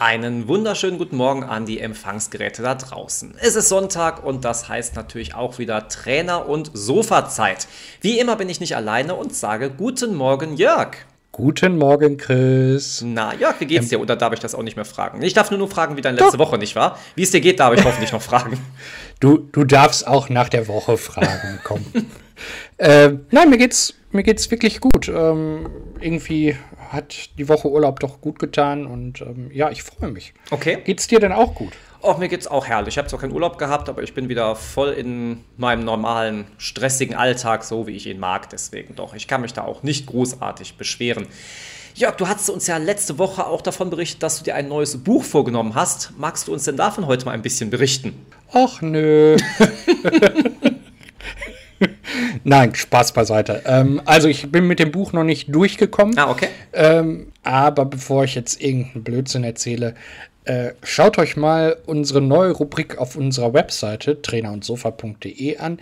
Einen wunderschönen guten Morgen an die Empfangsgeräte da draußen. Es ist Sonntag und das heißt natürlich auch wieder Trainer- und Sofazeit. Wie immer bin ich nicht alleine und sage Guten Morgen, Jörg. Guten Morgen, Chris. Na, Jörg, wie geht's dir? Oder darf ich das auch nicht mehr fragen? Ich darf nur noch fragen, wie deine letzte Doch. Woche nicht war. Wie es dir geht, darf ich hoffentlich noch fragen. Du, du darfst auch nach der Woche fragen, komm. äh, nein, mir geht's, mir geht's wirklich gut. Ähm, irgendwie hat die Woche Urlaub doch gut getan und ähm, ja, ich freue mich. Okay. Geht's dir denn auch gut? Oh, mir geht's auch herrlich. Ich habe zwar keinen Urlaub gehabt, aber ich bin wieder voll in meinem normalen, stressigen Alltag, so wie ich ihn mag. Deswegen doch, ich kann mich da auch nicht großartig beschweren. Jörg, du hast uns ja letzte Woche auch davon berichtet, dass du dir ein neues Buch vorgenommen hast. Magst du uns denn davon heute mal ein bisschen berichten? Ach nö. Nein, Spaß beiseite. Ähm, also ich bin mit dem Buch noch nicht durchgekommen. Ah, okay. Ähm, aber bevor ich jetzt irgendeinen Blödsinn erzähle, äh, schaut euch mal unsere neue Rubrik auf unserer Webseite trainerundsofa.de an.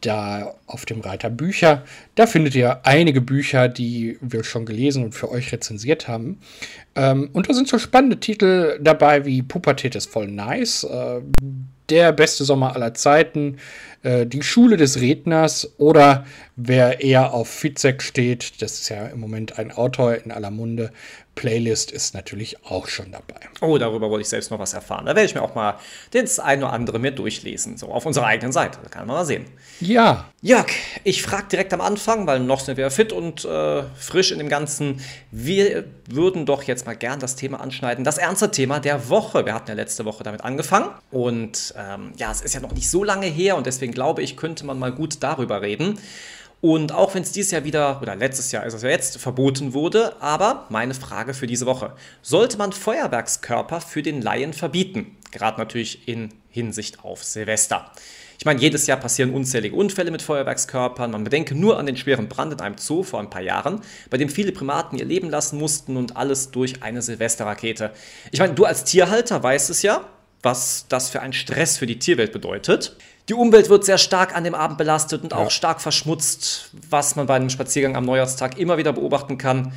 Da auf dem Reiter Bücher, da findet ihr einige Bücher, die wir schon gelesen und für euch rezensiert haben. Ähm, und da sind so spannende Titel dabei wie Pubertät ist voll nice, äh, Der beste Sommer aller Zeiten, äh, die Schule des Redners oder wer eher auf Fitzek steht, das ist ja im Moment ein Autor in aller Munde, Playlist ist natürlich auch schon dabei. Oh, darüber wollte ich selbst noch was erfahren. Da werde ich mir auch mal das ein oder andere mehr durchlesen, so auf unserer eigenen Seite. Da kann man mal sehen. Ja. Jörg, ich frage direkt am Anfang, weil noch sind wir fit und äh, frisch in dem Ganzen. Wir würden doch jetzt mal gern das Thema anschneiden, das ernste Thema der Woche. Wir hatten ja letzte Woche damit angefangen und ähm, ja, es ist ja noch nicht so lange her und deswegen glaube ich, könnte man mal gut darüber reden. Und auch wenn es dieses Jahr wieder, oder letztes Jahr ist es ja jetzt, verboten wurde, aber meine Frage für diese Woche. Sollte man Feuerwerkskörper für den Laien verbieten? Gerade natürlich in Hinsicht auf Silvester. Ich meine, jedes Jahr passieren unzählige Unfälle mit Feuerwerkskörpern. Man bedenke nur an den schweren Brand in einem Zoo vor ein paar Jahren, bei dem viele Primaten ihr Leben lassen mussten und alles durch eine Silvesterrakete. Ich meine, du als Tierhalter weißt es ja, was das für ein Stress für die Tierwelt bedeutet. Die Umwelt wird sehr stark an dem Abend belastet und ja. auch stark verschmutzt, was man bei einem Spaziergang am Neujahrstag immer wieder beobachten kann.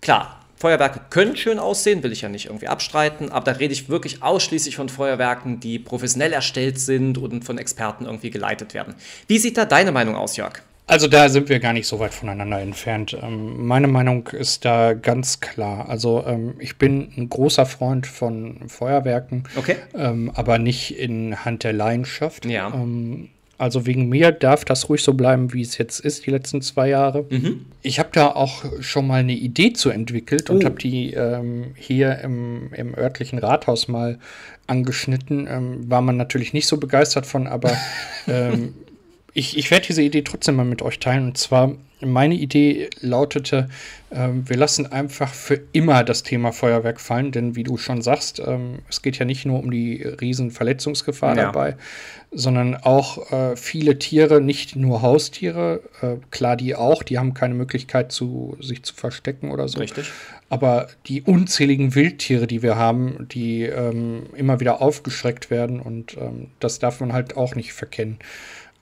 Klar, Feuerwerke können schön aussehen, will ich ja nicht irgendwie abstreiten, aber da rede ich wirklich ausschließlich von Feuerwerken, die professionell erstellt sind und von Experten irgendwie geleitet werden. Wie sieht da deine Meinung aus, Jörg? Also da sind wir gar nicht so weit voneinander entfernt. Ähm, meine Meinung ist da ganz klar. Also ähm, ich bin ein großer Freund von Feuerwerken, okay. ähm, aber nicht in Hand der Leidenschaft. Ja. Ähm, also wegen mir darf das ruhig so bleiben, wie es jetzt ist, die letzten zwei Jahre. Mhm. Ich habe da auch schon mal eine Idee zu entwickelt oh. und habe die ähm, hier im, im örtlichen Rathaus mal angeschnitten. Ähm, war man natürlich nicht so begeistert von, aber ich, ich werde diese Idee trotzdem mal mit euch teilen. Und zwar, meine Idee lautete, ähm, wir lassen einfach für immer das Thema Feuerwerk fallen, denn wie du schon sagst, ähm, es geht ja nicht nur um die riesen Verletzungsgefahr ja. dabei, sondern auch äh, viele Tiere, nicht nur Haustiere, äh, klar die auch, die haben keine Möglichkeit zu sich zu verstecken oder so. Richtig. Aber die unzähligen Wildtiere, die wir haben, die ähm, immer wieder aufgeschreckt werden und ähm, das darf man halt auch nicht verkennen.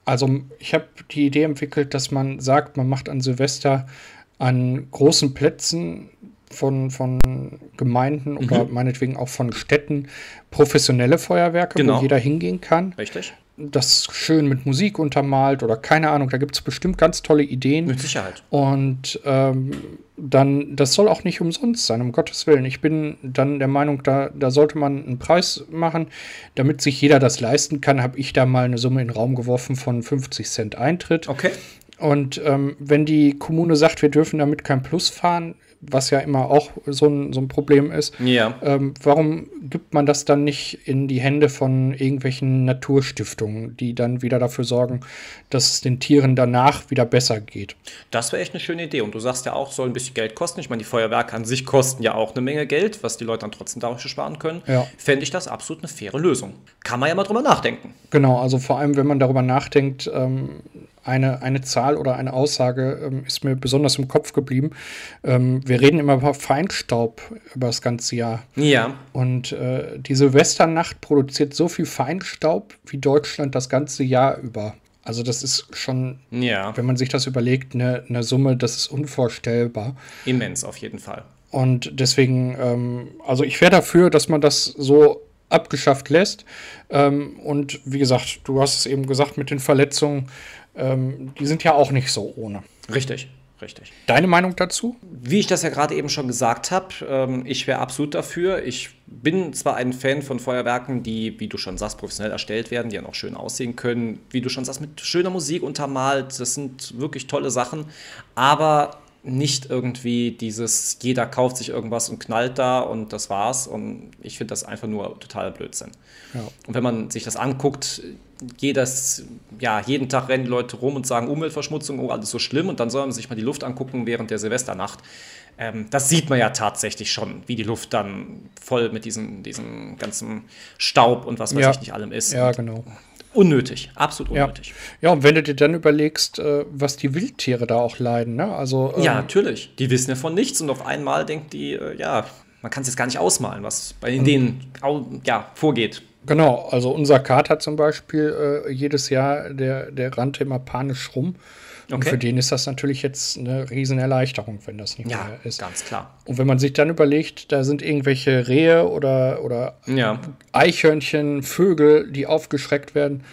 Also ich habe die Idee entwickelt, dass man sagt, man macht an Silvester an großen Plätzen von, von Gemeinden mhm. oder meinetwegen auch von Städten professionelle Feuerwerke, genau. wo jeder hingehen kann. Richtig das schön mit Musik untermalt oder keine Ahnung, da gibt es bestimmt ganz tolle Ideen. Mit Sicherheit. Und ähm, dann, das soll auch nicht umsonst sein, um Gottes Willen. Ich bin dann der Meinung, da, da sollte man einen Preis machen, damit sich jeder das leisten kann, habe ich da mal eine Summe in den Raum geworfen von 50 Cent Eintritt. Okay. Und ähm, wenn die Kommune sagt, wir dürfen damit kein Plus fahren, was ja immer auch so ein, so ein Problem ist. Ja. Ähm, warum gibt man das dann nicht in die Hände von irgendwelchen Naturstiftungen, die dann wieder dafür sorgen, dass es den Tieren danach wieder besser geht? Das wäre echt eine schöne Idee. Und du sagst ja auch, soll ein bisschen Geld kosten. Ich meine, die Feuerwerke an sich kosten ja auch eine Menge Geld, was die Leute dann trotzdem dadurch sparen können. Ja. Fände ich das absolut eine faire Lösung. Kann man ja mal drüber nachdenken. Genau, also vor allem, wenn man darüber nachdenkt, ähm, eine, eine Zahl oder eine Aussage ähm, ist mir besonders im Kopf geblieben. Ähm, wir reden immer über Feinstaub über das ganze Jahr. Ja. Und äh, die Silvesternacht produziert so viel Feinstaub wie Deutschland das ganze Jahr über. Also das ist schon, ja. wenn man sich das überlegt, eine, eine Summe, das ist unvorstellbar. Immens auf jeden Fall. Und deswegen, ähm, also ich wäre dafür, dass man das so abgeschafft lässt. Ähm, und wie gesagt, du hast es eben gesagt mit den Verletzungen, ähm, die sind ja auch nicht so ohne. Richtig. Richtig. Deine Meinung dazu? Wie ich das ja gerade eben schon gesagt habe, ähm, ich wäre absolut dafür. Ich bin zwar ein Fan von Feuerwerken, die, wie du schon sagst, professionell erstellt werden, die dann auch schön aussehen können, wie du schon sagst, mit schöner Musik untermalt. Das sind wirklich tolle Sachen. Aber nicht irgendwie dieses, jeder kauft sich irgendwas und knallt da und das war's. Und ich finde das einfach nur totaler Blödsinn. Ja. Und wenn man sich das anguckt, jedes, ja, jeden Tag rennen die Leute rum und sagen Umweltverschmutzung, oh, alles so schlimm. Und dann soll man sich mal die Luft angucken während der Silvesternacht. Ähm, das sieht man ja tatsächlich schon, wie die Luft dann voll mit diesem, diesem ganzen Staub und was weiß ja. ich nicht allem ist. Ja, genau. Unnötig, absolut unnötig. Ja. ja, und wenn du dir dann überlegst, äh, was die Wildtiere da auch leiden, ne? Also, ähm, ja, natürlich. Die wissen ja von nichts und auf einmal denkt die, äh, ja, man kann es jetzt gar nicht ausmalen, was bei denen ja, vorgeht. Genau, also unser Kater zum Beispiel, äh, jedes Jahr, der, der rannte immer panisch rum. Okay. Und für den ist das natürlich jetzt eine Riesenerleichterung, wenn das nicht ja, mehr ist. ganz klar. Und wenn man sich dann überlegt, da sind irgendwelche Rehe oder, oder ja. Eichhörnchen, Vögel, die aufgeschreckt werden.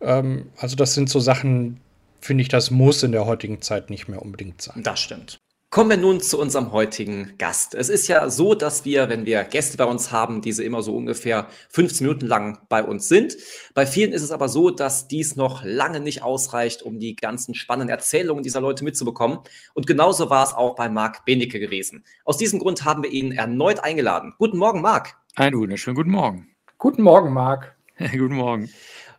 Ähm, also das sind so Sachen, finde ich, das muss in der heutigen Zeit nicht mehr unbedingt sein. Das stimmt. Kommen wir nun zu unserem heutigen Gast. Es ist ja so, dass wir, wenn wir Gäste bei uns haben, diese immer so ungefähr 15 Minuten lang bei uns sind. Bei vielen ist es aber so, dass dies noch lange nicht ausreicht, um die ganzen spannenden Erzählungen dieser Leute mitzubekommen. Und genauso war es auch bei Marc Benecke gewesen. Aus diesem Grund haben wir ihn erneut eingeladen. Guten Morgen, Marc. Einen wunderschönen guten Morgen. Guten Morgen, Marc. guten Morgen.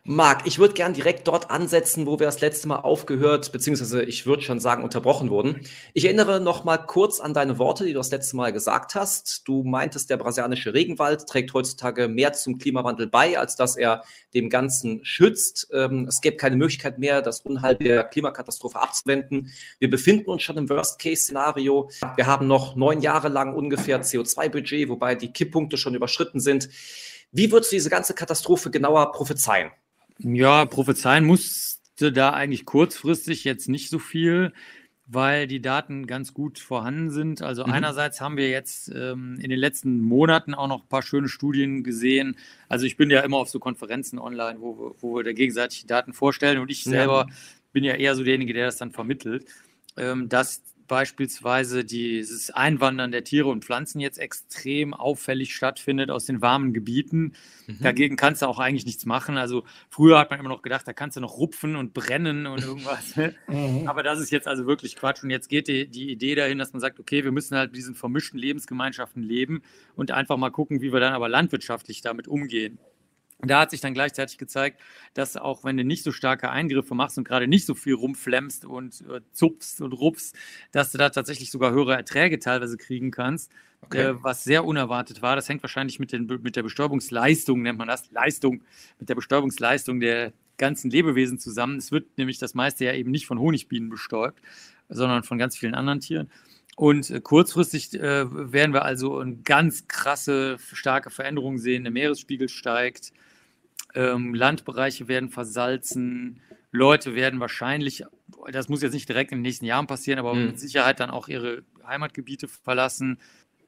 Marc, ich würde gern direkt dort ansetzen, wo wir das letzte Mal aufgehört, beziehungsweise ich würde schon sagen, unterbrochen wurden. Ich erinnere noch mal kurz an deine Worte, die du das letzte Mal gesagt hast. Du meintest, der brasilianische Regenwald trägt heutzutage mehr zum Klimawandel bei, als dass er dem Ganzen schützt. Ähm, es gäbe keine Möglichkeit mehr, das Unheil der Klimakatastrophe abzuwenden. Wir befinden uns schon im Worst-Case-Szenario. Wir haben noch neun Jahre lang ungefähr CO2-Budget, wobei die Kipppunkte schon überschritten sind. Wie würdest du diese ganze Katastrophe genauer prophezeien? Ja, prophezeien musste da eigentlich kurzfristig jetzt nicht so viel, weil die Daten ganz gut vorhanden sind. Also mhm. einerseits haben wir jetzt ähm, in den letzten Monaten auch noch ein paar schöne Studien gesehen. Also ich bin ja immer auf so Konferenzen online, wo, wo wir da gegenseitig die Daten vorstellen und ich selber ja. bin ja eher so derjenige, der das dann vermittelt, ähm, dass beispielsweise dieses Einwandern der Tiere und Pflanzen jetzt extrem auffällig stattfindet aus den warmen Gebieten. Mhm. Dagegen kannst du auch eigentlich nichts machen. Also früher hat man immer noch gedacht, da kannst du noch rupfen und brennen und irgendwas. mhm. Aber das ist jetzt also wirklich Quatsch. Und jetzt geht die, die Idee dahin, dass man sagt, okay, wir müssen halt mit diesen vermischten Lebensgemeinschaften leben und einfach mal gucken, wie wir dann aber landwirtschaftlich damit umgehen. Da hat sich dann gleichzeitig gezeigt, dass auch wenn du nicht so starke Eingriffe machst und gerade nicht so viel rumflemmst und äh, zupfst und rupfst, dass du da tatsächlich sogar höhere Erträge teilweise kriegen kannst, okay. äh, was sehr unerwartet war. Das hängt wahrscheinlich mit, den, mit der Bestäubungsleistung, nennt man das, Leistung, mit der Bestäubungsleistung der ganzen Lebewesen zusammen. Es wird nämlich das meiste ja eben nicht von Honigbienen bestäubt, sondern von ganz vielen anderen Tieren. Und äh, kurzfristig äh, werden wir also eine ganz krasse, starke Veränderungen sehen. Der Meeresspiegel steigt, ähm, Landbereiche werden versalzen, Leute werden wahrscheinlich, das muss jetzt nicht direkt in den nächsten Jahren passieren, aber mhm. mit Sicherheit dann auch ihre Heimatgebiete verlassen.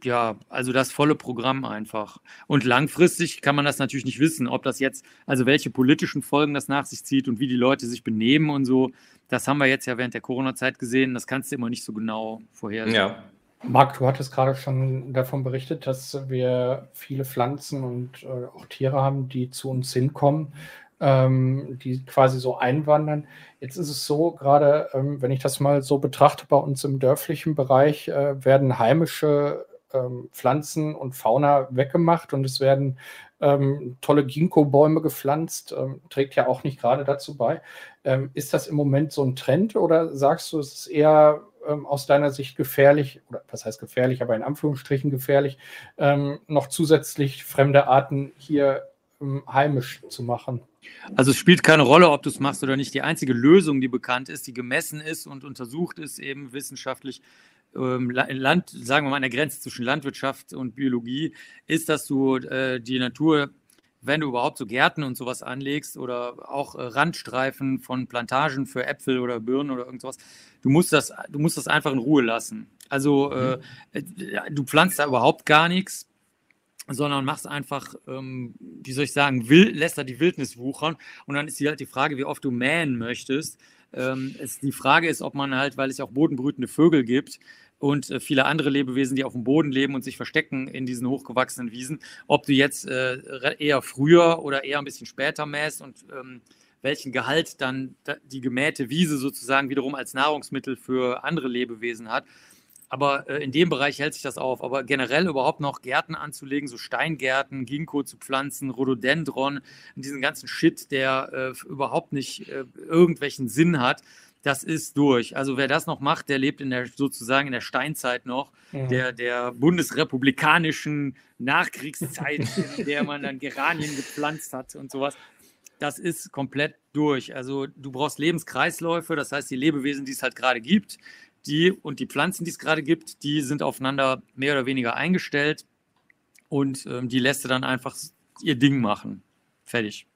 Ja, also das volle Programm einfach. Und langfristig kann man das natürlich nicht wissen, ob das jetzt, also welche politischen Folgen das nach sich zieht und wie die Leute sich benehmen und so. Das haben wir jetzt ja während der Corona-Zeit gesehen. Das kannst du immer nicht so genau vorhersehen. Ja. Marc, du hattest gerade schon davon berichtet, dass wir viele Pflanzen und äh, auch Tiere haben, die zu uns hinkommen, ähm, die quasi so einwandern. Jetzt ist es so, gerade ähm, wenn ich das mal so betrachte, bei uns im dörflichen Bereich äh, werden heimische ähm, Pflanzen und Fauna weggemacht und es werden ähm, tolle Ginkgo-Bäume gepflanzt, ähm, trägt ja auch nicht gerade dazu bei. Ähm, ist das im Moment so ein Trend oder sagst du, es ist eher ähm, aus deiner Sicht gefährlich, oder was heißt gefährlich, aber in Anführungsstrichen gefährlich, ähm, noch zusätzlich fremde Arten hier ähm, heimisch zu machen? Also es spielt keine Rolle, ob du es machst oder nicht. Die einzige Lösung, die bekannt ist, die gemessen ist und untersucht ist, eben wissenschaftlich, ähm, Land, sagen wir mal an der Grenze zwischen Landwirtschaft und Biologie, ist, dass du äh, die Natur wenn du überhaupt so Gärten und sowas anlegst oder auch äh, Randstreifen von Plantagen für Äpfel oder Birnen oder irgendwas, du musst das, du musst das einfach in Ruhe lassen. Also äh, mhm. du pflanzt da überhaupt gar nichts, sondern machst einfach, ähm, wie soll ich sagen, will, lässt da die Wildnis wuchern. Und dann ist halt die Frage, wie oft du mähen möchtest. Ähm, es, die Frage ist, ob man halt, weil es auch bodenbrütende Vögel gibt, und äh, viele andere Lebewesen, die auf dem Boden leben und sich verstecken in diesen hochgewachsenen Wiesen, ob du jetzt äh, eher früher oder eher ein bisschen später mähst und ähm, welchen Gehalt dann die gemähte Wiese sozusagen wiederum als Nahrungsmittel für andere Lebewesen hat. Aber äh, in dem Bereich hält sich das auf. Aber generell überhaupt noch Gärten anzulegen, so Steingärten, Ginkgo zu pflanzen, Rhododendron, diesen ganzen Shit, der äh, überhaupt nicht äh, irgendwelchen Sinn hat, das ist durch. Also wer das noch macht, der lebt in der sozusagen in der Steinzeit noch, mhm. der, der bundesrepublikanischen Nachkriegszeit, in der man dann Geranien gepflanzt hat und sowas das ist komplett durch. Also du brauchst Lebenskreisläufe, das heißt die Lebewesen, die es halt gerade gibt, die und die Pflanzen, die es gerade gibt, die sind aufeinander mehr oder weniger eingestellt und ähm, die lässt du dann einfach ihr Ding machen. Fertig.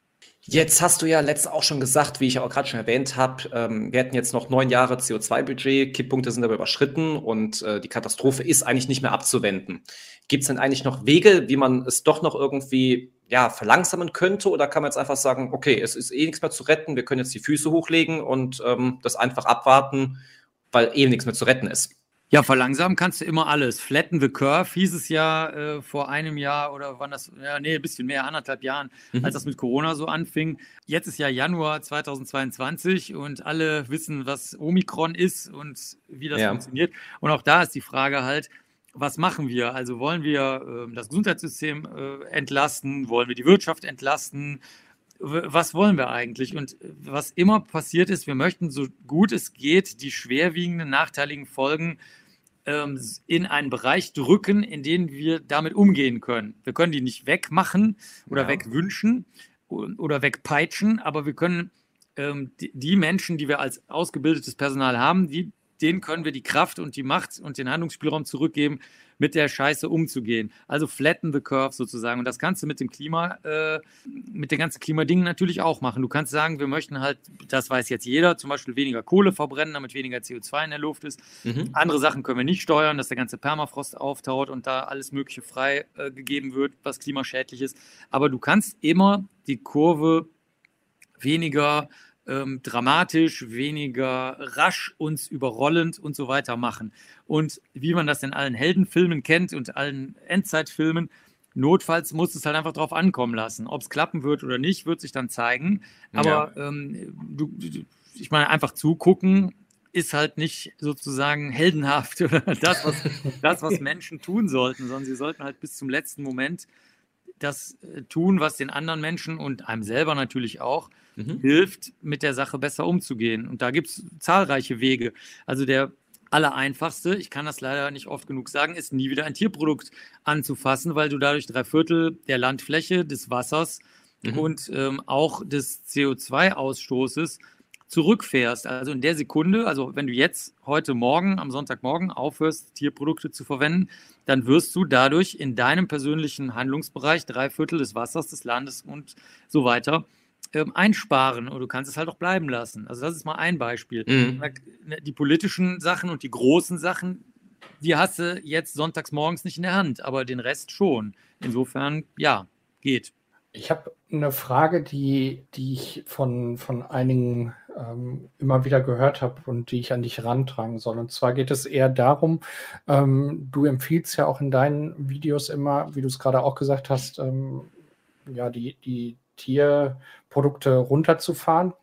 Jetzt hast du ja letztens auch schon gesagt, wie ich auch gerade schon erwähnt habe, ähm, wir hätten jetzt noch neun Jahre CO2-Budget, Kipppunkte sind aber überschritten und äh, die Katastrophe ist eigentlich nicht mehr abzuwenden. Gibt es denn eigentlich noch Wege, wie man es doch noch irgendwie ja, verlangsamen könnte? Oder kann man jetzt einfach sagen, okay, es ist eh nichts mehr zu retten, wir können jetzt die Füße hochlegen und ähm, das einfach abwarten, weil eh nichts mehr zu retten ist? Ja, verlangsamen kannst du immer alles. Flatten the Curve hieß es ja äh, vor einem Jahr oder wann das, ja, nee, ein bisschen mehr, anderthalb Jahren, mhm. als das mit Corona so anfing. Jetzt ist ja Januar 2022 und alle wissen, was Omikron ist und wie das ja. funktioniert. Und auch da ist die Frage halt, was machen wir? Also wollen wir äh, das Gesundheitssystem äh, entlasten? Wollen wir die Wirtschaft entlasten? was wollen wir eigentlich? Und was immer passiert ist, wir möchten so gut es geht die schwerwiegenden, nachteiligen Folgen ähm, in einen Bereich drücken, in dem wir damit umgehen können. Wir können die nicht wegmachen oder ja. wegwünschen oder wegpeitschen, aber wir können ähm, die, die, Menschen, die wir als ausgebildetes Personal haben, die, denen können wir die Kraft und die Macht und den Handlungsspielraum zurückgeben, mit der Scheiße umzugehen. Also flatten the curve sozusagen. Und das kannst du mit dem Klima, äh, mit den ganzen Klimadingen natürlich auch machen. Du kannst sagen, wir möchten halt, das weiß jetzt jeder, zum Beispiel weniger Kohle verbrennen, damit weniger CO2 in der Luft ist. Mhm. Andere Sachen können wir nicht steuern, dass der ganze Permafrost auftaut und da alles Mögliche frei äh, gegeben wird, was klimaschädlich ist. Aber du kannst immer die Kurve weniger ähm, dramatisch, weniger rasch uns überrollend und so weiter machen. Und wie man das in allen Heldenfilmen kennt und allen Endzeitfilmen, notfalls muss es halt einfach drauf ankommen lassen. Ob es klappen wird oder nicht, wird sich dann zeigen. Aber ja. ähm, du, ich meine, einfach zugucken ist halt nicht sozusagen heldenhaft oder das, was, das, was Menschen tun sollten, sondern sie sollten halt bis zum letzten Moment das äh, tun, was den anderen Menschen und einem selber natürlich auch mhm. hilft, mit der Sache besser umzugehen. Und da gibt es zahlreiche Wege. Also der allereinfachste, ich kann das leider nicht oft genug sagen, ist nie wieder ein Tierprodukt anzufassen, weil du dadurch drei Viertel der Landfläche, des Wassers mhm. und ähm, auch des CO2-Ausstoßes zurückfährst. Also in der Sekunde, also wenn du jetzt heute Morgen, am Sonntagmorgen aufhörst, Tierprodukte zu verwenden, dann wirst du dadurch in deinem persönlichen Handlungsbereich drei Viertel des Wassers, des Landes und so weiter ähm, einsparen und du kannst es halt auch bleiben lassen. Also das ist mal ein Beispiel. Mhm. Ne, die politischen Sachen und die großen Sachen, die hast du jetzt sonntags morgens nicht in der Hand, aber den Rest schon. Insofern, ja, geht. Ich habe eine Frage, die, die ich von, von einigen ähm, immer wieder gehört habe und die ich an dich rantragen soll. Und zwar geht es eher darum, ähm, du empfiehlst ja auch in deinen Videos immer, wie du es gerade auch gesagt hast, ähm, ja, die, die Tierprodukte runterzufahren.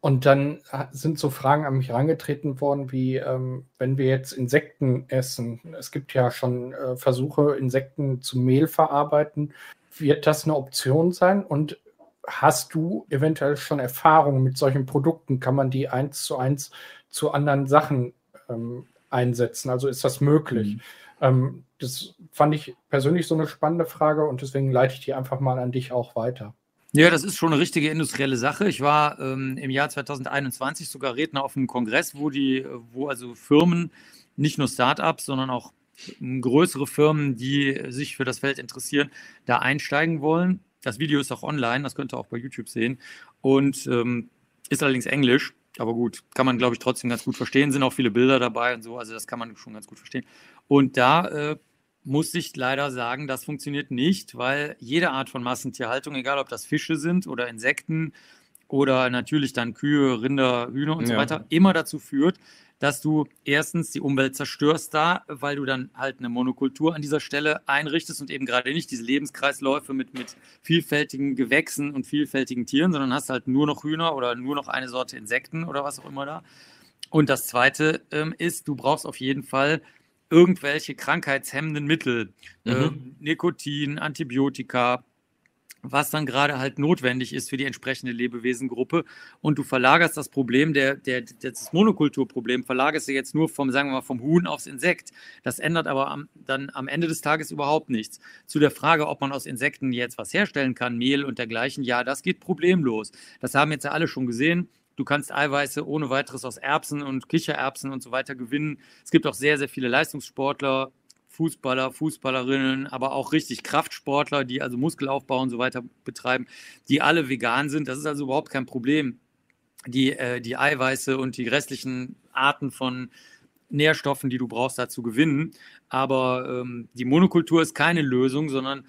Und dann sind so Fragen an mich herangetreten worden, wie ähm, wenn wir jetzt Insekten essen. Es gibt ja schon äh, Versuche, Insekten zu Mehl verarbeiten. Wird das eine Option sein? Und hast du eventuell schon Erfahrungen mit solchen Produkten? Kann man die eins zu eins zu anderen Sachen ähm, einsetzen? Also ist das möglich? Mhm. Ähm, das fand ich persönlich so eine spannende Frage und deswegen leite ich die einfach mal an dich auch weiter. Ja, das ist schon eine richtige industrielle Sache. Ich war ähm, im Jahr 2021 sogar Redner auf einem Kongress, wo die, wo also Firmen, nicht nur Startups, sondern auch größere Firmen, die sich für das Feld interessieren, da einsteigen wollen. Das Video ist auch online, das könnt ihr auch bei YouTube sehen und ähm, ist allerdings Englisch. Aber gut, kann man, glaube ich, trotzdem ganz gut verstehen. Sind auch viele Bilder dabei und so, also das kann man schon ganz gut verstehen. Und da äh, muss ich leider sagen, das funktioniert nicht, weil jede Art von Massentierhaltung, egal ob das Fische sind oder Insekten oder natürlich dann Kühe, Rinder, Hühner und ja. so weiter, immer dazu führt, dass du erstens die Umwelt zerstörst da, weil du dann halt eine Monokultur an dieser Stelle einrichtest und eben gerade nicht diese Lebenskreisläufe mit, mit vielfältigen Gewächsen und vielfältigen Tieren, sondern hast halt nur noch Hühner oder nur noch eine Sorte Insekten oder was auch immer da. Und das Zweite ähm, ist, du brauchst auf jeden Fall irgendwelche krankheitshemmenden Mittel, mhm. ähm, Nikotin, Antibiotika, was dann gerade halt notwendig ist für die entsprechende Lebewesengruppe. Und du verlagerst das Problem, der, der, das Monokulturproblem, verlagerst du jetzt nur vom, sagen wir mal, vom Huhn aufs Insekt. Das ändert aber am, dann am Ende des Tages überhaupt nichts. Zu der Frage, ob man aus Insekten jetzt was herstellen kann, Mehl und dergleichen, ja, das geht problemlos. Das haben jetzt ja alle schon gesehen. Du kannst Eiweiße ohne weiteres aus Erbsen und Kichererbsen und so weiter gewinnen. Es gibt auch sehr, sehr viele Leistungssportler, Fußballer, Fußballerinnen, aber auch richtig Kraftsportler, die also Muskelaufbau und so weiter betreiben, die alle vegan sind. Das ist also überhaupt kein Problem. Die, äh, die Eiweiße und die restlichen Arten von Nährstoffen, die du brauchst, dazu gewinnen. Aber ähm, die Monokultur ist keine Lösung, sondern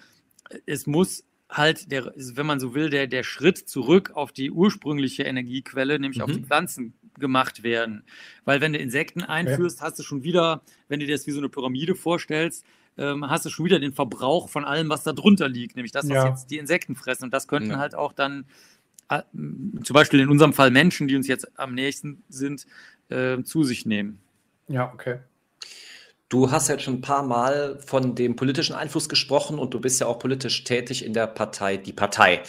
es muss halt, der, wenn man so will, der, der Schritt zurück auf die ursprüngliche Energiequelle, nämlich mhm. auf die Pflanzen, gemacht werden. Weil wenn du Insekten einführst, ja. hast du schon wieder, wenn du dir das wie so eine Pyramide vorstellst, ähm, hast du schon wieder den Verbrauch von allem, was da drunter liegt, nämlich das, was ja. jetzt die Insekten fressen. Und das könnten ja. halt auch dann äh, zum Beispiel in unserem Fall Menschen, die uns jetzt am nächsten sind, äh, zu sich nehmen. Ja, okay. Du hast jetzt schon ein paar Mal von dem politischen Einfluss gesprochen und du bist ja auch politisch tätig in der Partei Die Partei.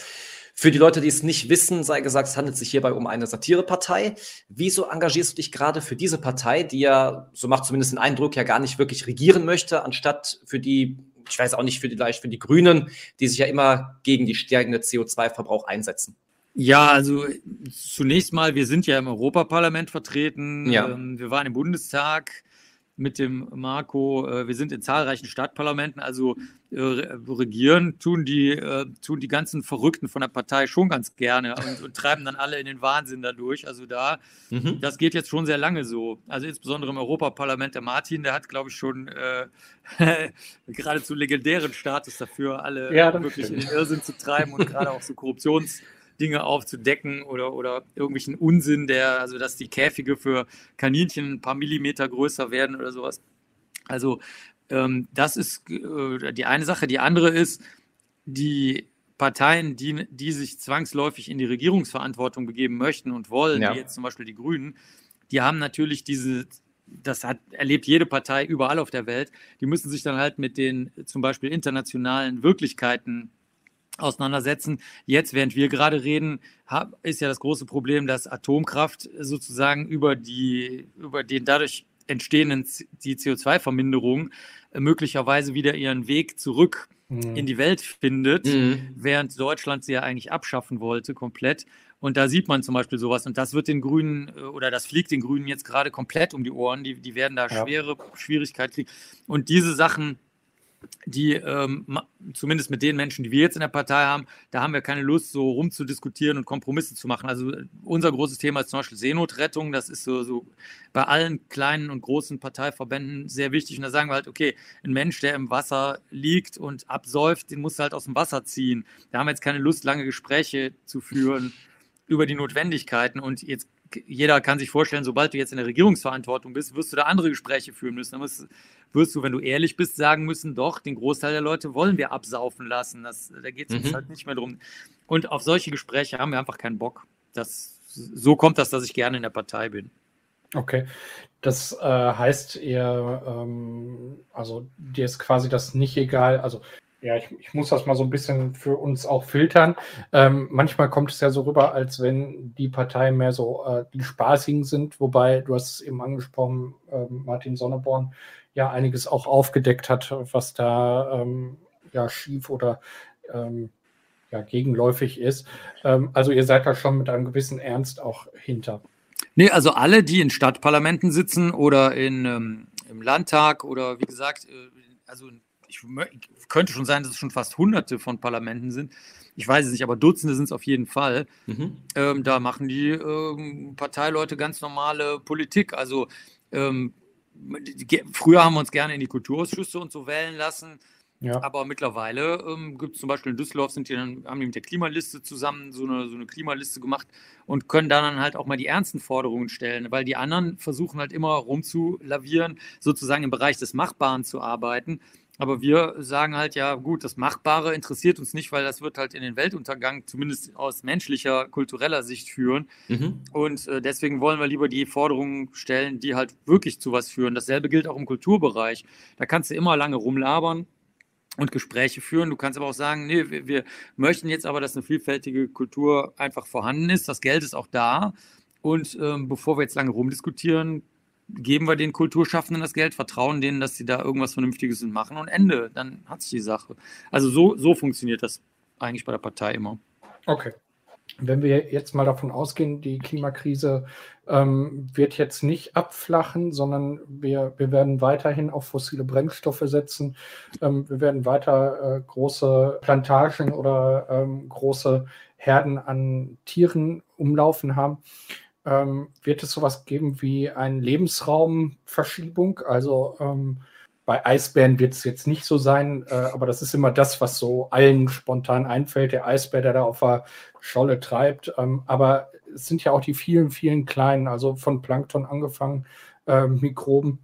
Für die Leute, die es nicht wissen, sei gesagt, es handelt sich hierbei um eine Satirepartei. Wieso engagierst du dich gerade für diese Partei, die ja, so macht zumindest den Eindruck, ja gar nicht wirklich regieren möchte, anstatt für die, ich weiß auch nicht, für die, vielleicht für die Grünen, die sich ja immer gegen die steigende CO2-Verbrauch einsetzen? Ja, also zunächst mal, wir sind ja im Europaparlament vertreten. Ja. Ähm, wir waren im Bundestag mit dem Marco. Äh, wir sind in zahlreichen Stadtparlamenten, also äh, regieren tun die, äh, tun die ganzen Verrückten von der Partei schon ganz gerne und, und treiben dann alle in den Wahnsinn dadurch. Also da, mhm. das geht jetzt schon sehr lange so. Also insbesondere im Europaparlament, der Martin, der hat, glaube ich, schon äh, geradezu legendären Status dafür, alle ja, wirklich stimmt. in den Irrsinn zu treiben und gerade auch so Korruptions- Dinge aufzudecken oder, oder irgendwelchen Unsinn, der, also dass die Käfige für Kaninchen ein paar Millimeter größer werden oder sowas. Also ähm, das ist äh, die eine Sache. Die andere ist, die Parteien, die, die sich zwangsläufig in die Regierungsverantwortung begeben möchten und wollen, ja. wie jetzt zum Beispiel die Grünen, die haben natürlich diese, das hat, erlebt jede Partei überall auf der Welt, die müssen sich dann halt mit den zum Beispiel internationalen Wirklichkeiten auseinandersetzen. Jetzt, während wir gerade reden, ist ja das große Problem, dass Atomkraft sozusagen über, die, über den dadurch entstehenden die CO2-Verminderung äh, möglicherweise wieder ihren Weg zurück mhm. in die Welt findet, mhm. während Deutschland sie ja eigentlich abschaffen wollte komplett. Und da sieht man zum Beispiel sowas. Und das wird den Grünen äh, oder das fliegt den Grünen jetzt gerade komplett um die Ohren. Die, die werden da ja. schwere Schwierigkeiten kriegen. Und diese Sachen die ähm, zumindest mit den Menschen, die wir jetzt in der Partei haben, da haben wir keine Lust, so rumzudiskutieren und Kompromisse zu machen. Also unser großes Thema ist zum Beispiel Seenotrettung. Das ist so, so bei allen kleinen und großen Parteiverbänden sehr wichtig. Und da sagen wir halt, okay, ein Mensch, der im Wasser liegt und absäuft, den musst du halt aus dem Wasser ziehen. Da haben wir jetzt keine Lust, lange Gespräche zu führen über die Notwendigkeiten. Und jetzt jeder kann sich vorstellen, sobald du jetzt in der Regierungsverantwortung bist, wirst du da andere Gespräche führen müssen. Da musst, wirst du, wenn du ehrlich bist, sagen müssen, doch, den Großteil der Leute wollen wir absaufen lassen. Das, da geht es mhm. uns halt nicht mehr drum. Und auf solche Gespräche haben wir einfach keinen Bock. Das, so kommt das, dass ich gerne in der Partei bin. Okay. Das äh, heißt, ihr, ähm, also dir ist quasi das nicht egal, also ja, ich, ich, muss das mal so ein bisschen für uns auch filtern. Ähm, manchmal kommt es ja so rüber, als wenn die Parteien mehr so äh, die Spaßigen sind, wobei, du hast es eben angesprochen, äh, Martin Sonneborn ja einiges auch aufgedeckt hat, was da ähm, ja schief oder ähm, ja, gegenläufig ist. Ähm, also ihr seid da schon mit einem gewissen Ernst auch hinter. Nee, also alle, die in Stadtparlamenten sitzen oder in, ähm, im Landtag oder wie gesagt, äh, also ich könnte schon sein, dass es schon fast hunderte von Parlamenten sind. Ich weiß es nicht, aber Dutzende sind es auf jeden Fall. Mhm. Ähm, da machen die ähm, Parteileute ganz normale Politik. Also ähm, früher haben wir uns gerne in die Kulturausschüsse und so wählen lassen. Ja. Aber mittlerweile ähm, gibt es zum Beispiel in Düsseldorf, sind die dann, haben die mit der Klimaliste zusammen so eine, so eine Klimaliste gemacht und können dann halt auch mal die ernsten Forderungen stellen, weil die anderen versuchen halt immer rumzulavieren, sozusagen im Bereich des Machbaren zu arbeiten. Aber wir sagen halt, ja gut, das Machbare interessiert uns nicht, weil das wird halt in den Weltuntergang, zumindest aus menschlicher, kultureller Sicht führen. Mhm. Und äh, deswegen wollen wir lieber die Forderungen stellen, die halt wirklich zu was führen. Dasselbe gilt auch im Kulturbereich. Da kannst du immer lange rumlabern und Gespräche führen. Du kannst aber auch sagen, nee, wir, wir möchten jetzt aber, dass eine vielfältige Kultur einfach vorhanden ist. Das Geld ist auch da. Und ähm, bevor wir jetzt lange rumdiskutieren, geben wir den Kulturschaffenden das Geld, vertrauen denen, dass sie da irgendwas Vernünftiges machen und Ende. Dann hat sich die Sache. Also so, so funktioniert das eigentlich bei der Partei immer. Okay. Wenn wir jetzt mal davon ausgehen, die Klimakrise ähm, wird jetzt nicht abflachen, sondern wir, wir werden weiterhin auf fossile Brennstoffe setzen. Ähm, wir werden weiter äh, große Plantagen oder ähm, große Herden an Tieren umlaufen haben ähm, wird es sowas geben wie eine Lebensraumverschiebung. Also ähm, bei Eisbären wird es jetzt nicht so sein, äh, aber das ist immer das, was so allen spontan einfällt, der Eisbär, der da auf der Scholle treibt. Ähm, aber es sind ja auch die vielen, vielen kleinen, also von Plankton angefangen, äh, Mikroben.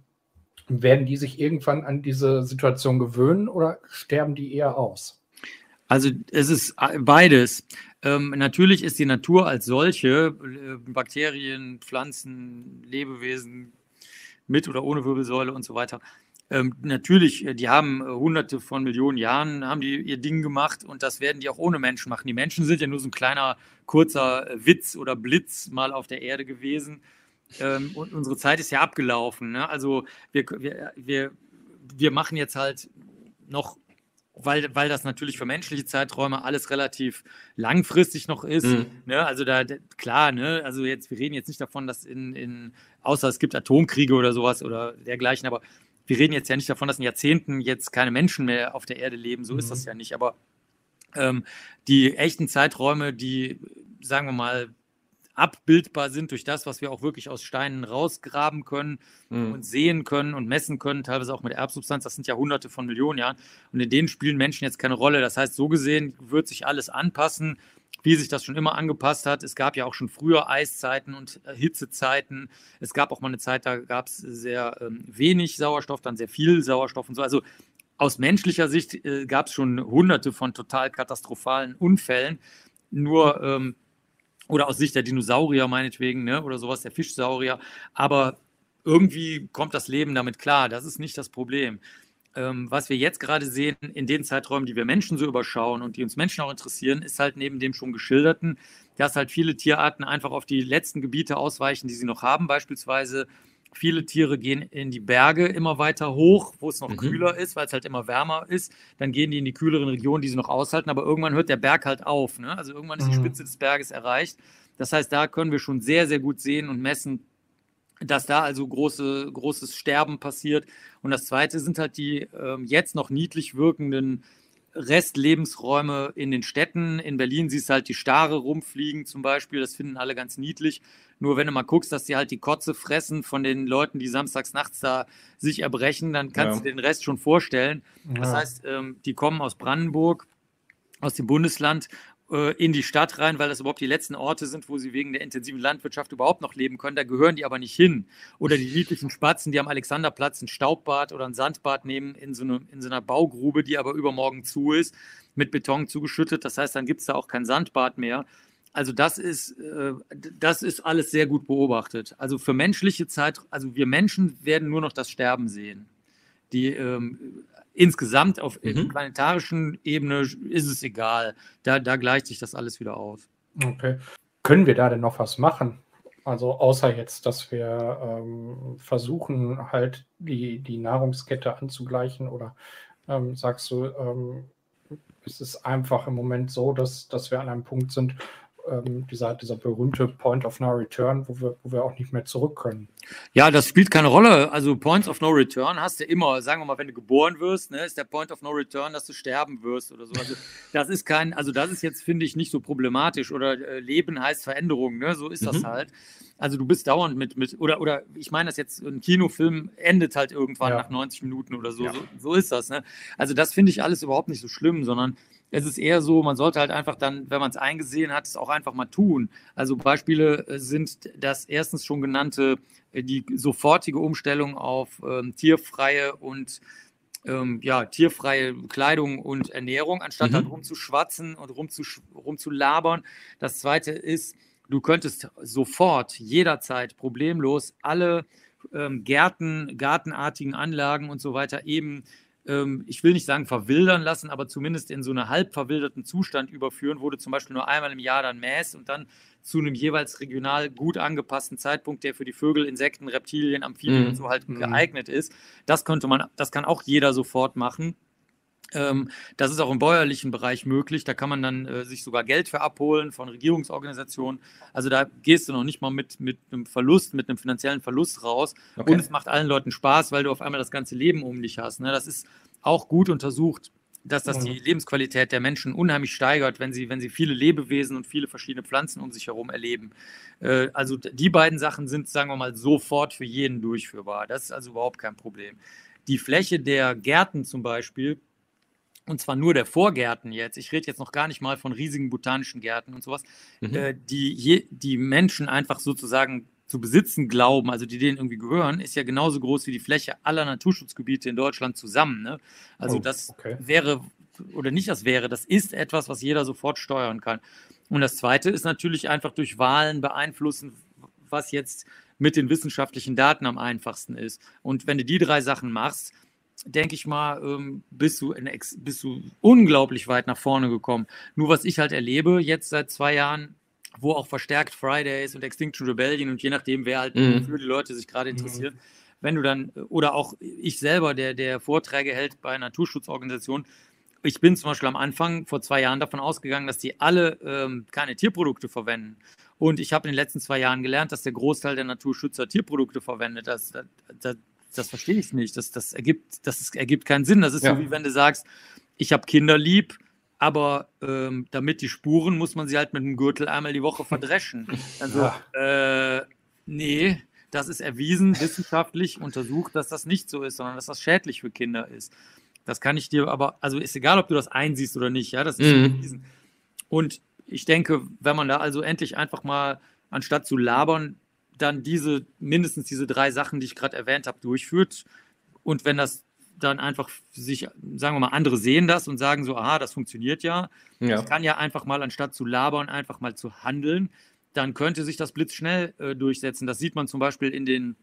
Werden die sich irgendwann an diese Situation gewöhnen oder sterben die eher aus? Also es ist beides. Ähm, natürlich ist die Natur als solche, äh, Bakterien, Pflanzen, Lebewesen mit oder ohne Wirbelsäule und so weiter, ähm, natürlich, äh, die haben äh, hunderte von Millionen Jahren, haben die ihr Ding gemacht und das werden die auch ohne Menschen machen. Die Menschen sind ja nur so ein kleiner, kurzer äh, Witz oder Blitz mal auf der Erde gewesen. Ähm, und unsere Zeit ist ja abgelaufen. Ne? Also wir, wir, wir, wir machen jetzt halt noch weil, weil das natürlich für menschliche Zeiträume alles relativ langfristig noch ist. Mhm. Ne? Also da, klar, ne? also jetzt, wir reden jetzt nicht davon, dass in, in, außer es gibt Atomkriege oder sowas oder dergleichen, aber wir reden jetzt ja nicht davon, dass in Jahrzehnten jetzt keine Menschen mehr auf der Erde leben, so mhm. ist das ja nicht. Aber ähm, die echten Zeiträume, die, sagen wir mal, abbildbar sind durch das, was wir auch wirklich aus Steinen rausgraben können mhm. und sehen können und messen können, teilweise auch mit Erbsubstanz. Das sind ja hunderte von Millionen Jahren. Und in denen spielen Menschen jetzt keine Rolle. Das heißt, so gesehen wird sich alles anpassen, wie sich das schon immer angepasst hat. Es gab ja auch schon früher Eiszeiten und äh, Hitzezeiten. Es gab auch mal eine Zeit, da gab es sehr ähm, wenig Sauerstoff, dann sehr viel Sauerstoff und so. Also aus menschlicher Sicht äh, gab es schon hunderte von total katastrophalen Unfällen. Nur ähm, oder aus Sicht der Dinosaurier meinetwegen, ne? oder sowas, der Fischsaurier. Aber irgendwie kommt das Leben damit klar. Das ist nicht das Problem. Ähm, was wir jetzt gerade sehen in den Zeiträumen, die wir Menschen so überschauen und die uns Menschen auch interessieren, ist halt neben dem schon geschilderten, dass halt viele Tierarten einfach auf die letzten Gebiete ausweichen, die sie noch haben. Beispielsweise Viele Tiere gehen in die Berge immer weiter hoch, wo es noch mhm. kühler ist, weil es halt immer wärmer ist. Dann gehen die in die kühleren Regionen, die sie noch aushalten. Aber irgendwann hört der Berg halt auf. Ne? Also irgendwann ist die mhm. Spitze des Berges erreicht. Das heißt, da können wir schon sehr, sehr gut sehen und messen, dass da also große, großes Sterben passiert. Und das Zweite sind halt die äh, jetzt noch niedlich wirkenden Restlebensräume in den Städten. In Berlin siehst du halt die Stare rumfliegen zum Beispiel. Das finden alle ganz niedlich. Nur wenn du mal guckst, dass die halt die Kotze fressen von den Leuten, die samstags nachts da sich erbrechen, dann kannst ja. du den Rest schon vorstellen. Ja. Das heißt, ähm, die kommen aus Brandenburg, aus dem Bundesland äh, in die Stadt rein, weil das überhaupt die letzten Orte sind, wo sie wegen der intensiven Landwirtschaft überhaupt noch leben können. Da gehören die aber nicht hin. Oder die niedlichen Spatzen, die am Alexanderplatz ein Staubbad oder ein Sandbad nehmen in so, eine, in so einer Baugrube, die aber übermorgen zu ist, mit Beton zugeschüttet. Das heißt, dann gibt es da auch kein Sandbad mehr. Also das ist, äh, das ist alles sehr gut beobachtet. Also für menschliche Zeit, also wir Menschen werden nur noch das Sterben sehen. Die ähm, insgesamt auf mhm. planetarischen Ebene ist es egal. Da, da gleicht sich das alles wieder aus. Okay. Können wir da denn noch was machen? Also außer jetzt, dass wir ähm, versuchen, halt die, die Nahrungskette anzugleichen oder ähm, sagst du, ähm, ist es einfach im Moment so, dass, dass wir an einem Punkt sind, ähm, dieser, dieser berühmte Point of No Return, wo wir, wo wir auch nicht mehr zurück können. Ja, das spielt keine Rolle. Also Points of No Return hast du immer, sagen wir mal, wenn du geboren wirst, ne, ist der Point of No Return, dass du sterben wirst oder so. Also das ist kein, also das ist jetzt, finde ich, nicht so problematisch. Oder äh, Leben heißt Veränderung, ne? So ist mhm. das halt. Also du bist dauernd mit, mit, oder, oder ich meine das jetzt, ein Kinofilm endet halt irgendwann ja. nach 90 Minuten oder so. Ja. so. So ist das, ne? Also das finde ich alles überhaupt nicht so schlimm, sondern es ist eher so, man sollte halt einfach dann, wenn man es eingesehen hat, es auch einfach mal tun. Also Beispiele äh, sind das erstens schon genannte, äh, die sofortige Umstellung auf ähm, tierfreie und ähm, ja, tierfreie Kleidung und Ernährung, anstatt mhm. halt rumzuschwatzen und rumzusch rumzulabern. Das zweite ist, du könntest sofort, jederzeit problemlos alle ähm, Gärten, gartenartigen Anlagen und so weiter eben ähm, ich will nicht sagen verwildern lassen, aber zumindest in so einen halb verwilderten Zustand überführen, du zum Beispiel nur einmal im Jahr dann mäst und dann zu einem jeweils regional gut angepassten Zeitpunkt, der für die Vögel, Insekten, Reptilien, Amphibien mm. und so halt mm. geeignet ist. Das könnte man, das kann auch jeder sofort machen. Ähm, das ist auch im bäuerlichen Bereich möglich. Da kann man dann äh, sich sogar Geld für abholen von Regierungsorganisationen. Also da gehst du noch nicht mal mit, mit einem Verlust, mit einem finanziellen Verlust raus. Okay. Und es macht allen Leuten Spaß, weil du auf einmal das ganze Leben um dich hast. Ne? Das ist auch gut untersucht, dass das die Lebensqualität der Menschen unheimlich steigert, wenn sie, wenn sie viele Lebewesen und viele verschiedene Pflanzen um sich herum erleben. Äh, also die beiden Sachen sind, sagen wir mal, sofort für jeden durchführbar. Das ist also überhaupt kein Problem. Die Fläche der Gärten zum Beispiel, und zwar nur der Vorgärten jetzt, ich rede jetzt noch gar nicht mal von riesigen botanischen Gärten und sowas, mhm. äh, die, je, die Menschen einfach sozusagen zu besitzen glauben, also die denen irgendwie gehören, ist ja genauso groß wie die Fläche aller Naturschutzgebiete in Deutschland zusammen. Ne? Also oh, das okay. wäre, oder nicht das wäre, das ist etwas, was jeder sofort steuern kann. Und das Zweite ist natürlich einfach durch Wahlen beeinflussen, was jetzt mit den wissenschaftlichen Daten am einfachsten ist. Und wenn du die drei Sachen machst, denke ich mal, ähm, bist, du in, bist du unglaublich weit nach vorne gekommen. Nur was ich halt erlebe jetzt seit zwei Jahren, wo auch verstärkt Fridays und Extinction Rebellion und je nachdem, wer halt mhm. für die Leute sich gerade interessiert, mhm. wenn du dann, oder auch ich selber, der, der Vorträge hält bei Naturschutzorganisationen, ich bin zum Beispiel am Anfang vor zwei Jahren davon ausgegangen, dass die alle ähm, keine Tierprodukte verwenden. Und ich habe in den letzten zwei Jahren gelernt, dass der Großteil der Naturschützer Tierprodukte verwendet. Das, das, das verstehe ich nicht. Das, das, ergibt, das ergibt keinen Sinn. Das ist ja. so, wie wenn du sagst, ich habe Kinder lieb, aber ähm, damit die Spuren muss man sie halt mit einem Gürtel einmal die Woche verdreschen. Also, ja. äh, nee, das ist erwiesen, wissenschaftlich untersucht, dass das nicht so ist, sondern dass das schädlich für Kinder ist. Das kann ich dir aber, also ist egal, ob du das einsiehst oder nicht, ja, das ist mhm. erwiesen. Und ich denke, wenn man da also endlich einfach mal, anstatt zu labern, dann diese, mindestens diese drei Sachen, die ich gerade erwähnt habe, durchführt. Und wenn das dann einfach sich, sagen wir mal, andere sehen das und sagen so, aha, das funktioniert ja. ja. Das kann ja einfach mal, anstatt zu labern, einfach mal zu handeln. Dann könnte sich das blitzschnell äh, durchsetzen. Das sieht man zum Beispiel in den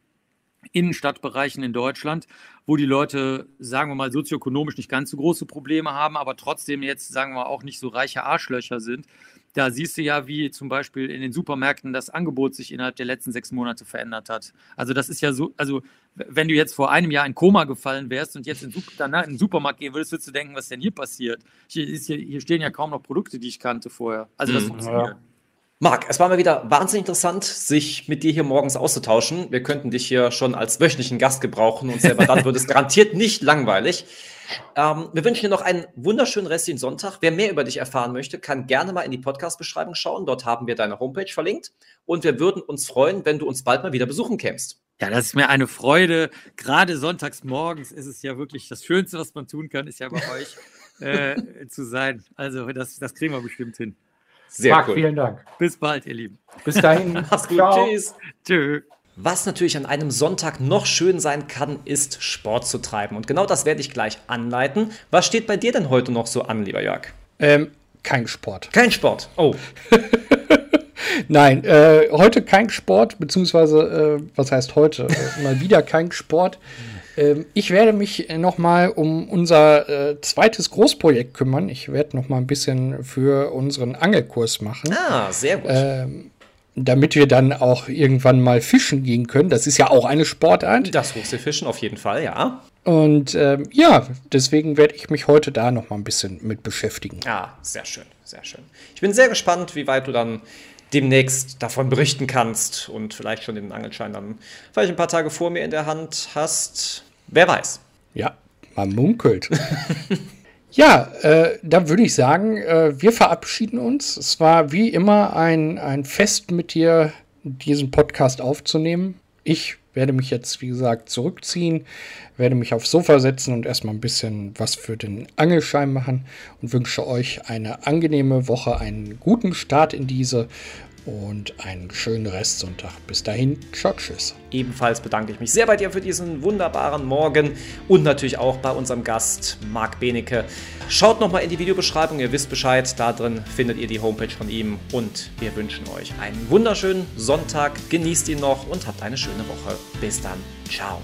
Innenstadtbereichen in Deutschland, wo die Leute, sagen wir mal, sozioökonomisch nicht ganz so große Probleme haben, aber trotzdem jetzt, sagen wir auch nicht so reiche Arschlöcher sind. Da siehst du ja, wie zum Beispiel in den Supermärkten das Angebot sich innerhalb der letzten sechs Monate verändert hat. Also das ist ja so, also wenn du jetzt vor einem Jahr in Koma gefallen wärst und jetzt in, danach in den Supermarkt gehen würdest, würdest du denken, was denn hier passiert? Hier, hier, stehen ja kaum noch Produkte, die ich kannte vorher. Also das mhm, funktioniert. Ja. Marc, es war mal wieder wahnsinnig interessant, sich mit dir hier morgens auszutauschen. Wir könnten dich hier schon als wöchentlichen Gast gebrauchen und selber dann wird es garantiert nicht langweilig. Ähm, wir wünschen dir noch einen wunderschönen restlichen Sonntag. Wer mehr über dich erfahren möchte, kann gerne mal in die Podcast-Beschreibung schauen. Dort haben wir deine Homepage verlinkt. Und wir würden uns freuen, wenn du uns bald mal wieder besuchen kämst. Ja, das ist mir eine Freude. Gerade sonntags morgens ist es ja wirklich das Schönste, was man tun kann, ist ja bei euch äh, zu sein. Also das, das kriegen wir bestimmt hin. Sehr Marc, cool. vielen Dank. Bis bald, ihr Lieben. Bis dahin. Mach's gut. Ciao. Tschüss. Tschö. Was natürlich an einem Sonntag noch schön sein kann, ist Sport zu treiben. Und genau das werde ich gleich anleiten. Was steht bei dir denn heute noch so an, lieber Jörg? Ähm, kein Sport. Kein Sport. Oh. Nein, äh, heute kein Sport, beziehungsweise, äh, was heißt heute? Äh, mal wieder kein Sport. Ähm, ich werde mich nochmal um unser äh, zweites Großprojekt kümmern. Ich werde noch mal ein bisschen für unseren Angelkurs machen. Ah, sehr gut. Ähm, damit wir dann auch irgendwann mal fischen gehen können. Das ist ja auch eine Sportart. Das Hochseefischen auf jeden Fall, ja. Und ähm, ja, deswegen werde ich mich heute da noch mal ein bisschen mit beschäftigen. Ja, sehr schön, sehr schön. Ich bin sehr gespannt, wie weit du dann demnächst davon berichten kannst und vielleicht schon den Angelschein dann vielleicht ein paar Tage vor mir in der Hand hast. Wer weiß. Ja, man munkelt. ja, äh, dann würde ich sagen, äh, wir verabschieden uns. Es war wie immer ein, ein Fest mit dir, diesen Podcast aufzunehmen. Ich werde mich jetzt, wie gesagt, zurückziehen, werde mich aufs Sofa setzen und erstmal ein bisschen was für den Angelschein machen und wünsche euch eine angenehme Woche, einen guten Start in diese und einen schönen Restsonntag. Bis dahin, ciao, tschüss. Ebenfalls bedanke ich mich sehr bei dir für diesen wunderbaren Morgen und natürlich auch bei unserem Gast Marc Benecke. Schaut nochmal in die Videobeschreibung, ihr wisst Bescheid, da drin findet ihr die Homepage von ihm und wir wünschen euch einen wunderschönen Sonntag, genießt ihn noch und habt eine schöne Woche. Bis dann, ciao.